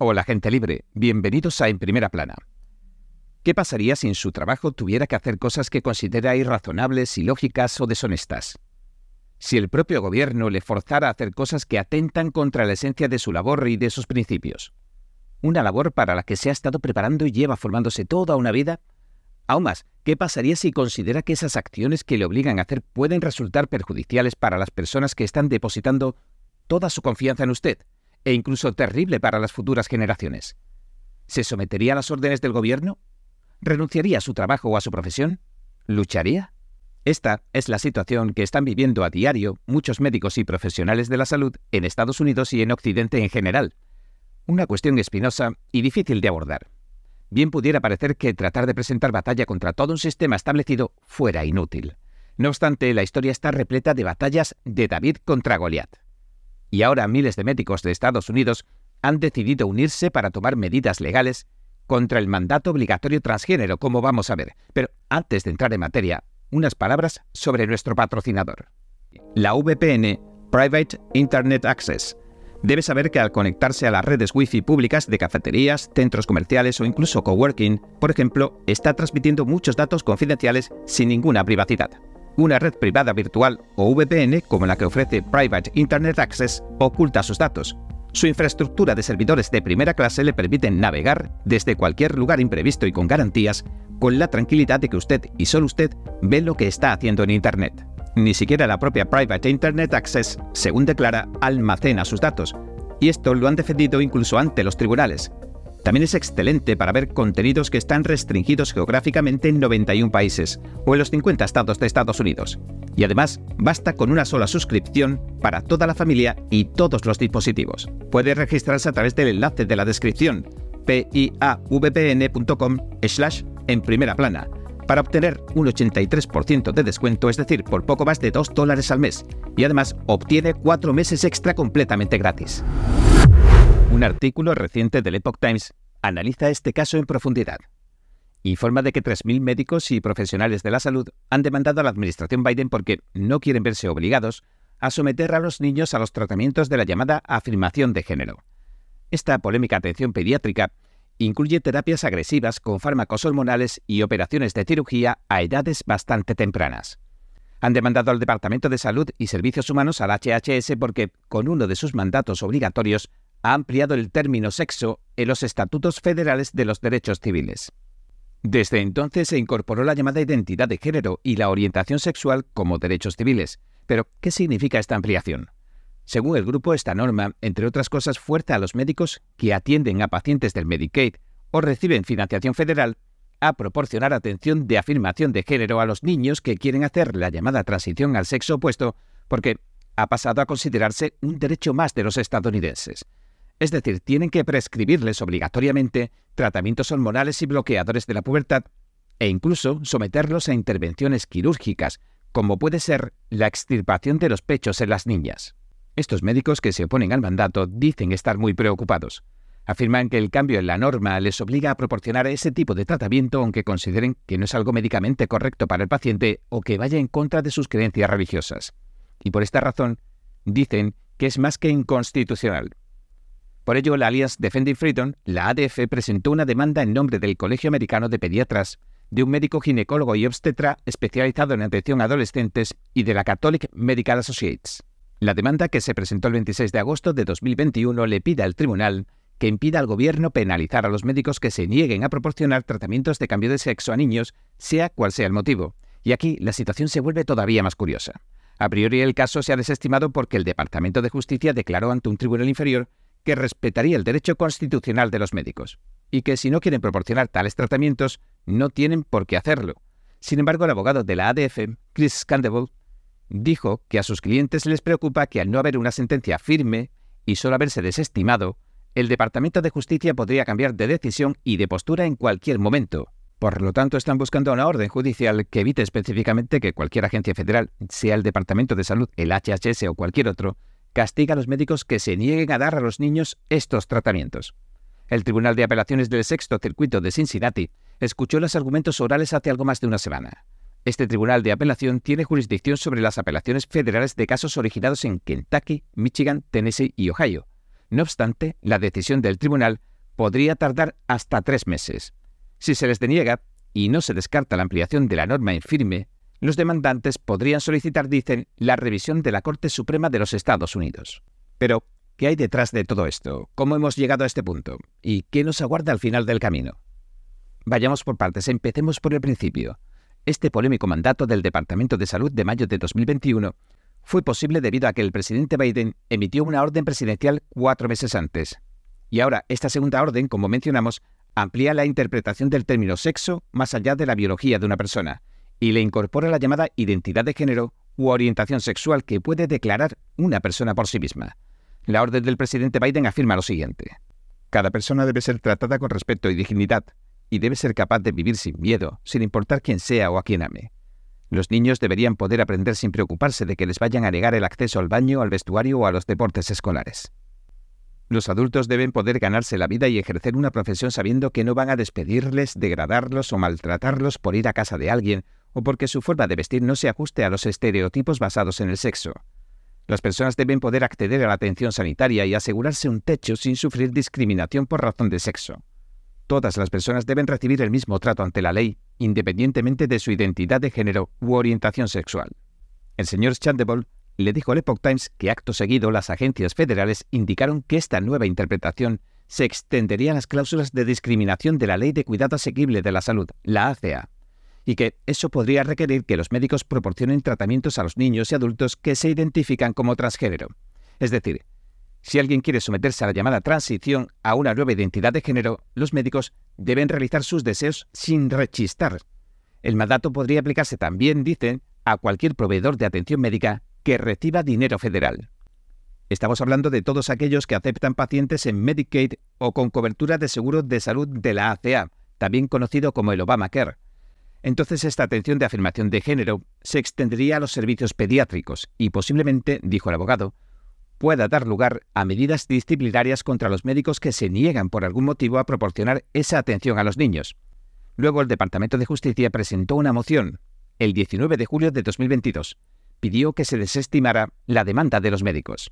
Hola gente libre, bienvenidos a En Primera Plana. ¿Qué pasaría si en su trabajo tuviera que hacer cosas que considera irrazonables, ilógicas o deshonestas? Si el propio gobierno le forzara a hacer cosas que atentan contra la esencia de su labor y de sus principios. Una labor para la que se ha estado preparando y lleva formándose toda una vida. Aún más, ¿qué pasaría si considera que esas acciones que le obligan a hacer pueden resultar perjudiciales para las personas que están depositando toda su confianza en usted? E incluso terrible para las futuras generaciones. ¿Se sometería a las órdenes del gobierno? ¿Renunciaría a su trabajo o a su profesión? ¿Lucharía? Esta es la situación que están viviendo a diario muchos médicos y profesionales de la salud en Estados Unidos y en Occidente en general. Una cuestión espinosa y difícil de abordar. Bien pudiera parecer que tratar de presentar batalla contra todo un sistema establecido fuera inútil. No obstante, la historia está repleta de batallas de David contra Goliat y ahora miles de médicos de Estados Unidos han decidido unirse para tomar medidas legales contra el mandato obligatorio transgénero, como vamos a ver. Pero antes de entrar en materia, unas palabras sobre nuestro patrocinador. La VPN, Private Internet Access. Debe saber que al conectarse a las redes Wi-Fi públicas de cafeterías, centros comerciales o incluso coworking, por ejemplo, está transmitiendo muchos datos confidenciales sin ninguna privacidad. Una red privada virtual o VPN, como la que ofrece Private Internet Access, oculta sus datos. Su infraestructura de servidores de primera clase le permiten navegar desde cualquier lugar imprevisto y con garantías, con la tranquilidad de que usted y solo usted ve lo que está haciendo en Internet. Ni siquiera la propia Private Internet Access, según declara, almacena sus datos. Y esto lo han defendido incluso ante los tribunales, también es excelente para ver contenidos que están restringidos geográficamente en 91 países o en los 50 estados de Estados Unidos. Y además, basta con una sola suscripción para toda la familia y todos los dispositivos. Puede registrarse a través del enlace de la descripción piavpn.com slash en primera plana para obtener un 83% de descuento, es decir, por poco más de 2 dólares al mes. Y además obtiene 4 meses extra completamente gratis. Un artículo reciente del Epoch Times analiza este caso en profundidad. Informa de que 3.000 médicos y profesionales de la salud han demandado a la administración Biden porque no quieren verse obligados a someter a los niños a los tratamientos de la llamada afirmación de género. Esta polémica atención pediátrica incluye terapias agresivas con fármacos hormonales y operaciones de cirugía a edades bastante tempranas. Han demandado al Departamento de Salud y Servicios Humanos al HHS porque, con uno de sus mandatos obligatorios, ha ampliado el término sexo en los estatutos federales de los derechos civiles. Desde entonces se incorporó la llamada identidad de género y la orientación sexual como derechos civiles. Pero, ¿qué significa esta ampliación? Según el grupo, esta norma, entre otras cosas, fuerza a los médicos que atienden a pacientes del Medicaid o reciben financiación federal a proporcionar atención de afirmación de género a los niños que quieren hacer la llamada transición al sexo opuesto, porque ha pasado a considerarse un derecho más de los estadounidenses. Es decir, tienen que prescribirles obligatoriamente tratamientos hormonales y bloqueadores de la pubertad e incluso someterlos a intervenciones quirúrgicas, como puede ser la extirpación de los pechos en las niñas. Estos médicos que se oponen al mandato dicen estar muy preocupados. Afirman que el cambio en la norma les obliga a proporcionar ese tipo de tratamiento aunque consideren que no es algo médicamente correcto para el paciente o que vaya en contra de sus creencias religiosas. Y por esta razón, dicen que es más que inconstitucional. Por ello, la Alliance Defending Freedom, la ADF, presentó una demanda en nombre del Colegio Americano de Pediatras, de un médico ginecólogo y obstetra especializado en atención a adolescentes y de la Catholic Medical Associates. La demanda, que se presentó el 26 de agosto de 2021, le pide al tribunal que impida al gobierno penalizar a los médicos que se nieguen a proporcionar tratamientos de cambio de sexo a niños, sea cual sea el motivo. Y aquí la situación se vuelve todavía más curiosa. A priori el caso se ha desestimado porque el Departamento de Justicia declaró ante un tribunal inferior que respetaría el derecho constitucional de los médicos y que si no quieren proporcionar tales tratamientos, no tienen por qué hacerlo. Sin embargo, el abogado de la ADF, Chris Scandable, dijo que a sus clientes les preocupa que al no haber una sentencia firme y solo haberse desestimado, el Departamento de Justicia podría cambiar de decisión y de postura en cualquier momento. Por lo tanto, están buscando una orden judicial que evite específicamente que cualquier agencia federal, sea el Departamento de Salud, el HHS o cualquier otro, castiga a los médicos que se nieguen a dar a los niños estos tratamientos. El Tribunal de Apelaciones del Sexto Circuito de Cincinnati escuchó los argumentos orales hace algo más de una semana. Este tribunal de apelación tiene jurisdicción sobre las apelaciones federales de casos originados en Kentucky, Michigan, Tennessee y Ohio. No obstante, la decisión del tribunal podría tardar hasta tres meses. Si se les deniega y no se descarta la ampliación de la norma en firme, los demandantes podrían solicitar, dicen, la revisión de la Corte Suprema de los Estados Unidos. Pero, ¿qué hay detrás de todo esto? ¿Cómo hemos llegado a este punto? ¿Y qué nos aguarda al final del camino? Vayamos por partes, empecemos por el principio. Este polémico mandato del Departamento de Salud de mayo de 2021 fue posible debido a que el presidente Biden emitió una orden presidencial cuatro meses antes. Y ahora, esta segunda orden, como mencionamos, amplía la interpretación del término sexo más allá de la biología de una persona y le incorpora la llamada identidad de género u orientación sexual que puede declarar una persona por sí misma. La orden del presidente Biden afirma lo siguiente. Cada persona debe ser tratada con respeto y dignidad, y debe ser capaz de vivir sin miedo, sin importar quién sea o a quién ame. Los niños deberían poder aprender sin preocuparse de que les vayan a negar el acceso al baño, al vestuario o a los deportes escolares. Los adultos deben poder ganarse la vida y ejercer una profesión sabiendo que no van a despedirles, degradarlos o maltratarlos por ir a casa de alguien porque su forma de vestir no se ajuste a los estereotipos basados en el sexo. Las personas deben poder acceder a la atención sanitaria y asegurarse un techo sin sufrir discriminación por razón de sexo. Todas las personas deben recibir el mismo trato ante la ley, independientemente de su identidad de género u orientación sexual. El señor Chandebol le dijo al Epoch Times que acto seguido las agencias federales indicaron que esta nueva interpretación se extendería a las cláusulas de discriminación de la Ley de Cuidado Asequible de la Salud, la ACA, y que eso podría requerir que los médicos proporcionen tratamientos a los niños y adultos que se identifican como transgénero. Es decir, si alguien quiere someterse a la llamada transición a una nueva identidad de género, los médicos deben realizar sus deseos sin rechistar. El mandato podría aplicarse también, dicen, a cualquier proveedor de atención médica que reciba dinero federal. Estamos hablando de todos aquellos que aceptan pacientes en Medicaid o con cobertura de seguro de salud de la ACA, también conocido como el Obamacare entonces esta atención de afirmación de género se extendería a los servicios pediátricos y posiblemente, dijo el abogado, pueda dar lugar a medidas disciplinarias contra los médicos que se niegan por algún motivo a proporcionar esa atención a los niños. Luego el Departamento de Justicia presentó una moción el 19 de julio de 2022. Pidió que se desestimara la demanda de los médicos.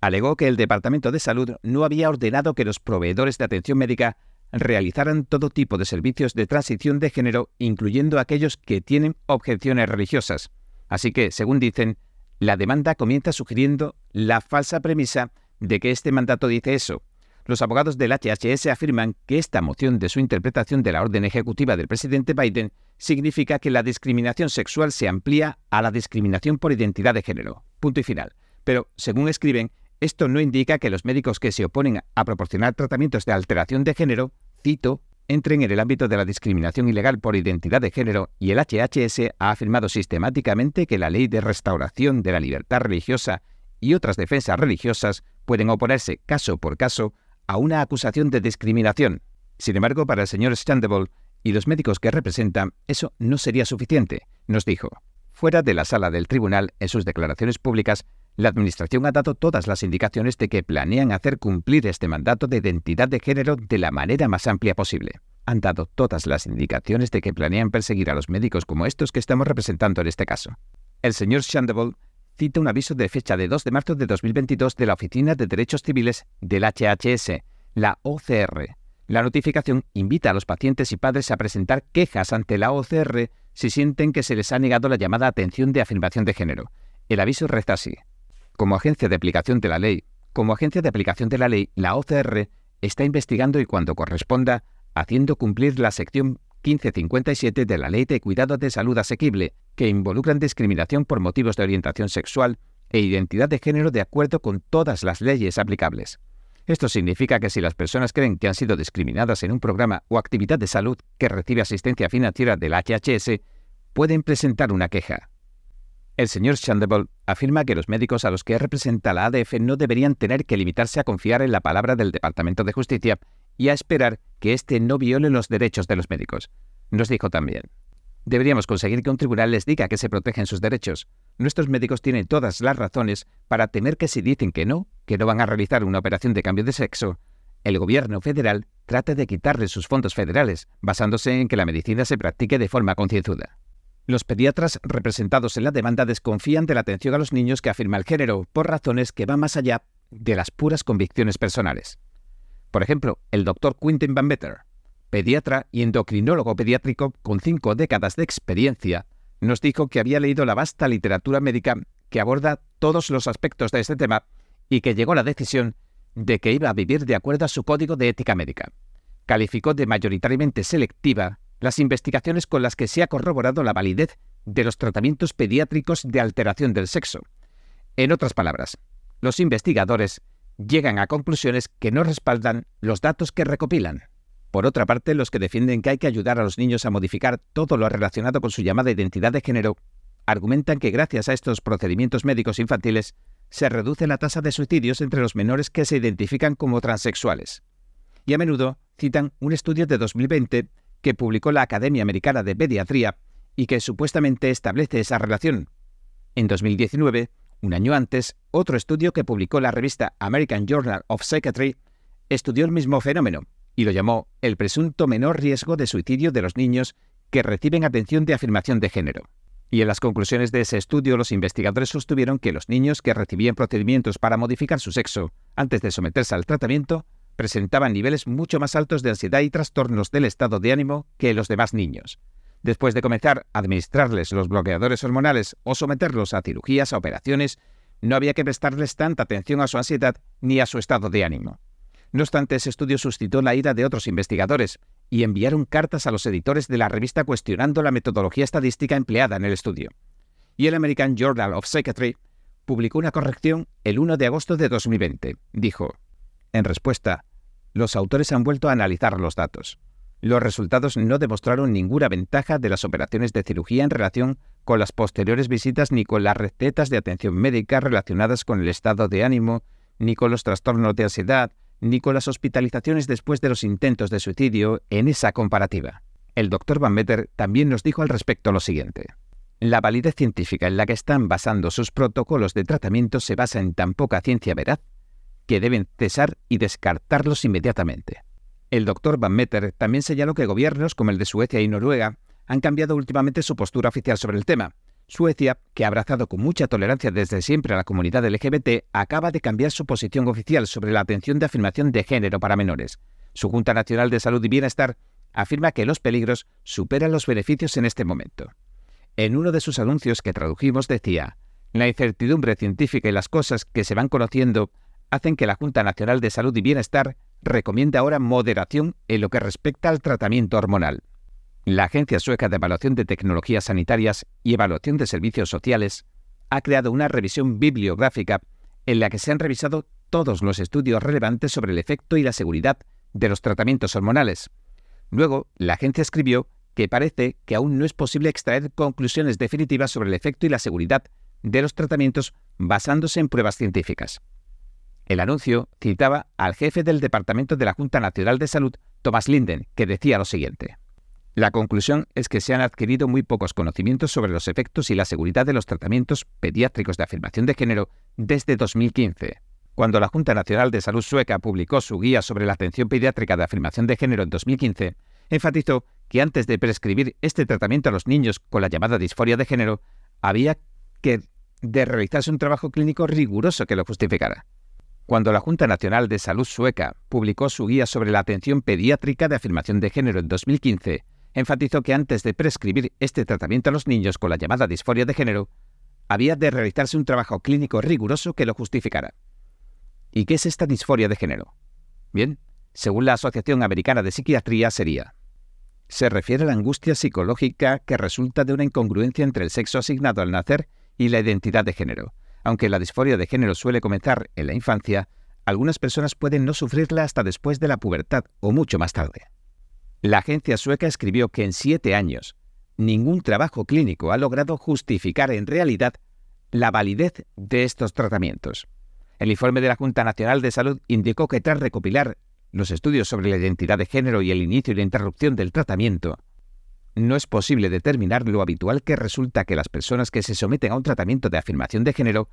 Alegó que el Departamento de Salud no había ordenado que los proveedores de atención médica realizaran todo tipo de servicios de transición de género, incluyendo aquellos que tienen objeciones religiosas. Así que, según dicen, la demanda comienza sugiriendo la falsa premisa de que este mandato dice eso. Los abogados del HHS afirman que esta moción de su interpretación de la orden ejecutiva del presidente Biden significa que la discriminación sexual se amplía a la discriminación por identidad de género. Punto y final. Pero, según escriben, esto no indica que los médicos que se oponen a proporcionar tratamientos de alteración de género, cito, entren en el ámbito de la discriminación ilegal por identidad de género y el HHS ha afirmado sistemáticamente que la ley de restauración de la libertad religiosa y otras defensas religiosas pueden oponerse caso por caso a una acusación de discriminación. Sin embargo, para el señor Standable y los médicos que representan, eso no sería suficiente, nos dijo. Fuera de la sala del tribunal, en sus declaraciones públicas, la Administración ha dado todas las indicaciones de que planean hacer cumplir este mandato de identidad de género de la manera más amplia posible. Han dado todas las indicaciones de que planean perseguir a los médicos como estos que estamos representando en este caso. El señor Shandable cita un aviso de fecha de 2 de marzo de 2022 de la Oficina de Derechos Civiles del HHS, la OCR. La notificación invita a los pacientes y padres a presentar quejas ante la OCR si sienten que se les ha negado la llamada atención de afirmación de género. El aviso reza así. Como agencia de aplicación de la ley, como agencia de aplicación de la ley, la OCR está investigando y cuando corresponda, haciendo cumplir la sección 1557 de la Ley de Cuidado de Salud Asequible, que involucran discriminación por motivos de orientación sexual e identidad de género de acuerdo con todas las leyes aplicables. Esto significa que si las personas creen que han sido discriminadas en un programa o actividad de salud que recibe asistencia financiera del HHS, pueden presentar una queja. El señor Shandable afirma que los médicos a los que representa la ADF no deberían tener que limitarse a confiar en la palabra del Departamento de Justicia y a esperar que éste no viole los derechos de los médicos. Nos dijo también. Deberíamos conseguir que un tribunal les diga que se protegen sus derechos. Nuestros médicos tienen todas las razones para temer que si dicen que no, que no van a realizar una operación de cambio de sexo, el gobierno federal trate de quitarles sus fondos federales, basándose en que la medicina se practique de forma concienzuda. Los pediatras representados en la demanda desconfían de la atención a los niños que afirma el género, por razones que van más allá de las puras convicciones personales. Por ejemplo, el doctor Quentin Van Better, pediatra y endocrinólogo pediátrico con cinco décadas de experiencia, nos dijo que había leído la vasta literatura médica que aborda todos los aspectos de este tema y que llegó a la decisión de que iba a vivir de acuerdo a su código de ética médica. Calificó de mayoritariamente selectiva las investigaciones con las que se ha corroborado la validez de los tratamientos pediátricos de alteración del sexo. En otras palabras, los investigadores llegan a conclusiones que no respaldan los datos que recopilan. Por otra parte, los que defienden que hay que ayudar a los niños a modificar todo lo relacionado con su llamada identidad de género, argumentan que gracias a estos procedimientos médicos infantiles se reduce la tasa de suicidios entre los menores que se identifican como transexuales. Y a menudo citan un estudio de 2020 que publicó la Academia Americana de Pediatría y que supuestamente establece esa relación. En 2019, un año antes, otro estudio que publicó la revista American Journal of Psychiatry estudió el mismo fenómeno y lo llamó el presunto menor riesgo de suicidio de los niños que reciben atención de afirmación de género. Y en las conclusiones de ese estudio, los investigadores sostuvieron que los niños que recibían procedimientos para modificar su sexo antes de someterse al tratamiento presentaban niveles mucho más altos de ansiedad y trastornos del estado de ánimo que los demás niños. Después de comenzar a administrarles los bloqueadores hormonales o someterlos a cirugías, a operaciones, no había que prestarles tanta atención a su ansiedad ni a su estado de ánimo. No obstante, ese estudio suscitó la ira de otros investigadores y enviaron cartas a los editores de la revista cuestionando la metodología estadística empleada en el estudio. Y el American Journal of Psychiatry publicó una corrección el 1 de agosto de 2020. Dijo, en respuesta, los autores han vuelto a analizar los datos. Los resultados no demostraron ninguna ventaja de las operaciones de cirugía en relación con las posteriores visitas ni con las recetas de atención médica relacionadas con el estado de ánimo, ni con los trastornos de ansiedad, ni con las hospitalizaciones después de los intentos de suicidio en esa comparativa. El doctor Van Meter también nos dijo al respecto lo siguiente. La validez científica en la que están basando sus protocolos de tratamiento se basa en tan poca ciencia veraz que deben cesar y descartarlos inmediatamente. El doctor Van Meter también señaló que gobiernos como el de Suecia y Noruega han cambiado últimamente su postura oficial sobre el tema, Suecia, que ha abrazado con mucha tolerancia desde siempre a la comunidad LGBT, acaba de cambiar su posición oficial sobre la atención de afirmación de género para menores. Su Junta Nacional de Salud y Bienestar afirma que los peligros superan los beneficios en este momento. En uno de sus anuncios que tradujimos decía, la incertidumbre científica y las cosas que se van conociendo hacen que la Junta Nacional de Salud y Bienestar recomiende ahora moderación en lo que respecta al tratamiento hormonal. La Agencia Sueca de Evaluación de Tecnologías Sanitarias y Evaluación de Servicios Sociales ha creado una revisión bibliográfica en la que se han revisado todos los estudios relevantes sobre el efecto y la seguridad de los tratamientos hormonales. Luego, la agencia escribió que parece que aún no es posible extraer conclusiones definitivas sobre el efecto y la seguridad de los tratamientos basándose en pruebas científicas. El anuncio citaba al jefe del Departamento de la Junta Nacional de Salud, Thomas Linden, que decía lo siguiente. La conclusión es que se han adquirido muy pocos conocimientos sobre los efectos y la seguridad de los tratamientos pediátricos de afirmación de género desde 2015. Cuando la Junta Nacional de Salud Sueca publicó su guía sobre la atención pediátrica de afirmación de género en 2015, enfatizó que antes de prescribir este tratamiento a los niños con la llamada disforia de género, había que de realizarse un trabajo clínico riguroso que lo justificara. Cuando la Junta Nacional de Salud Sueca publicó su guía sobre la atención pediátrica de afirmación de género en 2015, enfatizó que antes de prescribir este tratamiento a los niños con la llamada disforia de género, había de realizarse un trabajo clínico riguroso que lo justificara. ¿Y qué es esta disforia de género? Bien, según la Asociación Americana de Psiquiatría sería se refiere a la angustia psicológica que resulta de una incongruencia entre el sexo asignado al nacer y la identidad de género. Aunque la disforia de género suele comenzar en la infancia, algunas personas pueden no sufrirla hasta después de la pubertad o mucho más tarde. La agencia sueca escribió que en siete años ningún trabajo clínico ha logrado justificar en realidad la validez de estos tratamientos. El informe de la Junta Nacional de Salud indicó que tras recopilar los estudios sobre la identidad de género y el inicio y la interrupción del tratamiento, no es posible determinar lo habitual que resulta que las personas que se someten a un tratamiento de afirmación de género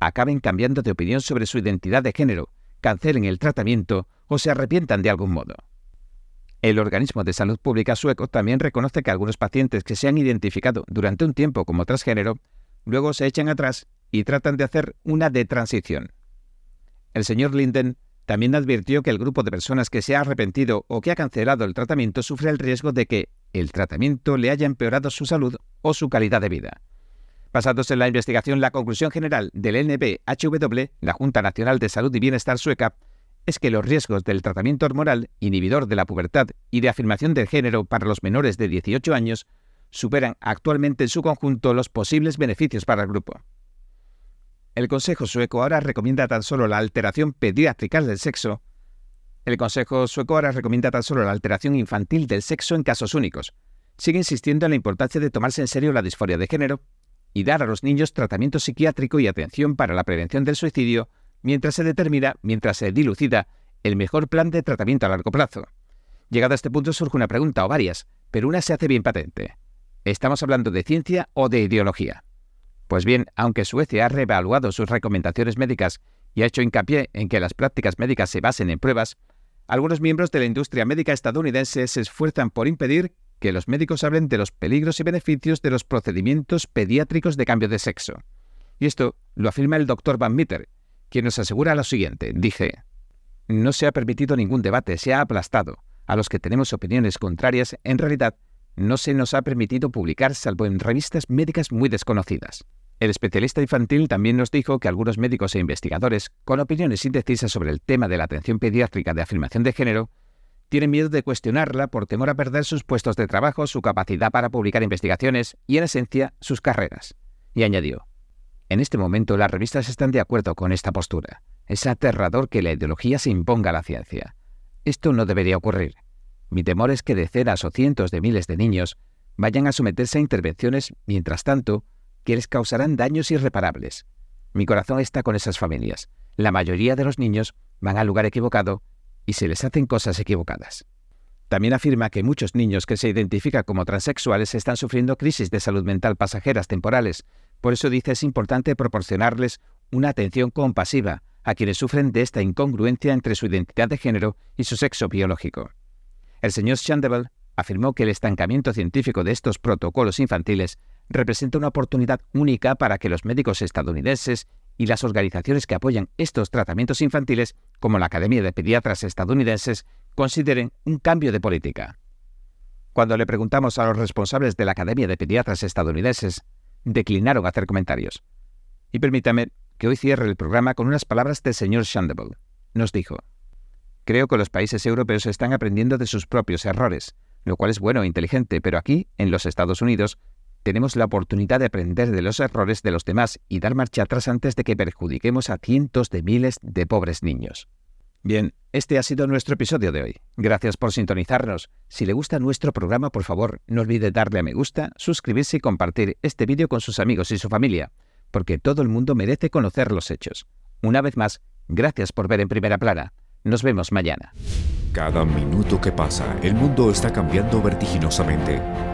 acaben cambiando de opinión sobre su identidad de género, cancelen el tratamiento o se arrepientan de algún modo. El Organismo de Salud Pública sueco también reconoce que algunos pacientes que se han identificado durante un tiempo como transgénero luego se echan atrás y tratan de hacer una detransición. El señor Linden también advirtió que el grupo de personas que se ha arrepentido o que ha cancelado el tratamiento sufre el riesgo de que el tratamiento le haya empeorado su salud o su calidad de vida. Basándose en la investigación, la conclusión general del NBHW, la Junta Nacional de Salud y Bienestar sueca, es que los riesgos del tratamiento hormonal inhibidor de la pubertad y de afirmación del género para los menores de 18 años superan actualmente en su conjunto los posibles beneficios para el grupo. El Consejo sueco ahora recomienda tan solo la alteración pediátrica del sexo. El Consejo sueco ahora recomienda tan solo la alteración infantil del sexo en casos únicos. Sigue insistiendo en la importancia de tomarse en serio la disforia de género y dar a los niños tratamiento psiquiátrico y atención para la prevención del suicidio mientras se determina, mientras se dilucida, el mejor plan de tratamiento a largo plazo. Llegado a este punto surge una pregunta o varias, pero una se hace bien patente. ¿Estamos hablando de ciencia o de ideología? Pues bien, aunque Suecia ha reevaluado sus recomendaciones médicas y ha hecho hincapié en que las prácticas médicas se basen en pruebas, algunos miembros de la industria médica estadounidense se esfuerzan por impedir que los médicos hablen de los peligros y beneficios de los procedimientos pediátricos de cambio de sexo. Y esto lo afirma el doctor Van Mitter, quien nos asegura lo siguiente. Dice, no se ha permitido ningún debate, se ha aplastado. A los que tenemos opiniones contrarias, en realidad, no se nos ha permitido publicar salvo en revistas médicas muy desconocidas. El especialista infantil también nos dijo que algunos médicos e investigadores, con opiniones indecisas sobre el tema de la atención pediátrica de afirmación de género, tienen miedo de cuestionarla por temor a perder sus puestos de trabajo, su capacidad para publicar investigaciones y, en esencia, sus carreras. Y añadió, en este momento las revistas están de acuerdo con esta postura. Es aterrador que la ideología se imponga a la ciencia. Esto no debería ocurrir. Mi temor es que decenas o cientos de miles de niños vayan a someterse a intervenciones, mientras tanto, que les causarán daños irreparables. Mi corazón está con esas familias. La mayoría de los niños van al lugar equivocado y se les hacen cosas equivocadas. También afirma que muchos niños que se identifican como transexuales están sufriendo crisis de salud mental pasajeras temporales, por eso dice es importante proporcionarles una atención compasiva a quienes sufren de esta incongruencia entre su identidad de género y su sexo biológico. El señor Shandebel afirmó que el estancamiento científico de estos protocolos infantiles representa una oportunidad única para que los médicos estadounidenses y las organizaciones que apoyan estos tratamientos infantiles, como la Academia de Pediatras estadounidenses, consideren un cambio de política. Cuando le preguntamos a los responsables de la Academia de Pediatras estadounidenses declinaron hacer comentarios. Y permítame que hoy cierre el programa con unas palabras del señor Shandable. Nos dijo, Creo que los países europeos están aprendiendo de sus propios errores, lo cual es bueno e inteligente, pero aquí, en los Estados Unidos, tenemos la oportunidad de aprender de los errores de los demás y dar marcha atrás antes de que perjudiquemos a cientos de miles de pobres niños. Bien, este ha sido nuestro episodio de hoy. Gracias por sintonizarnos. Si le gusta nuestro programa, por favor, no olvide darle a me gusta, suscribirse y compartir este vídeo con sus amigos y su familia, porque todo el mundo merece conocer los hechos. Una vez más, gracias por ver en primera plana. Nos vemos mañana. Cada minuto que pasa, el mundo está cambiando vertiginosamente.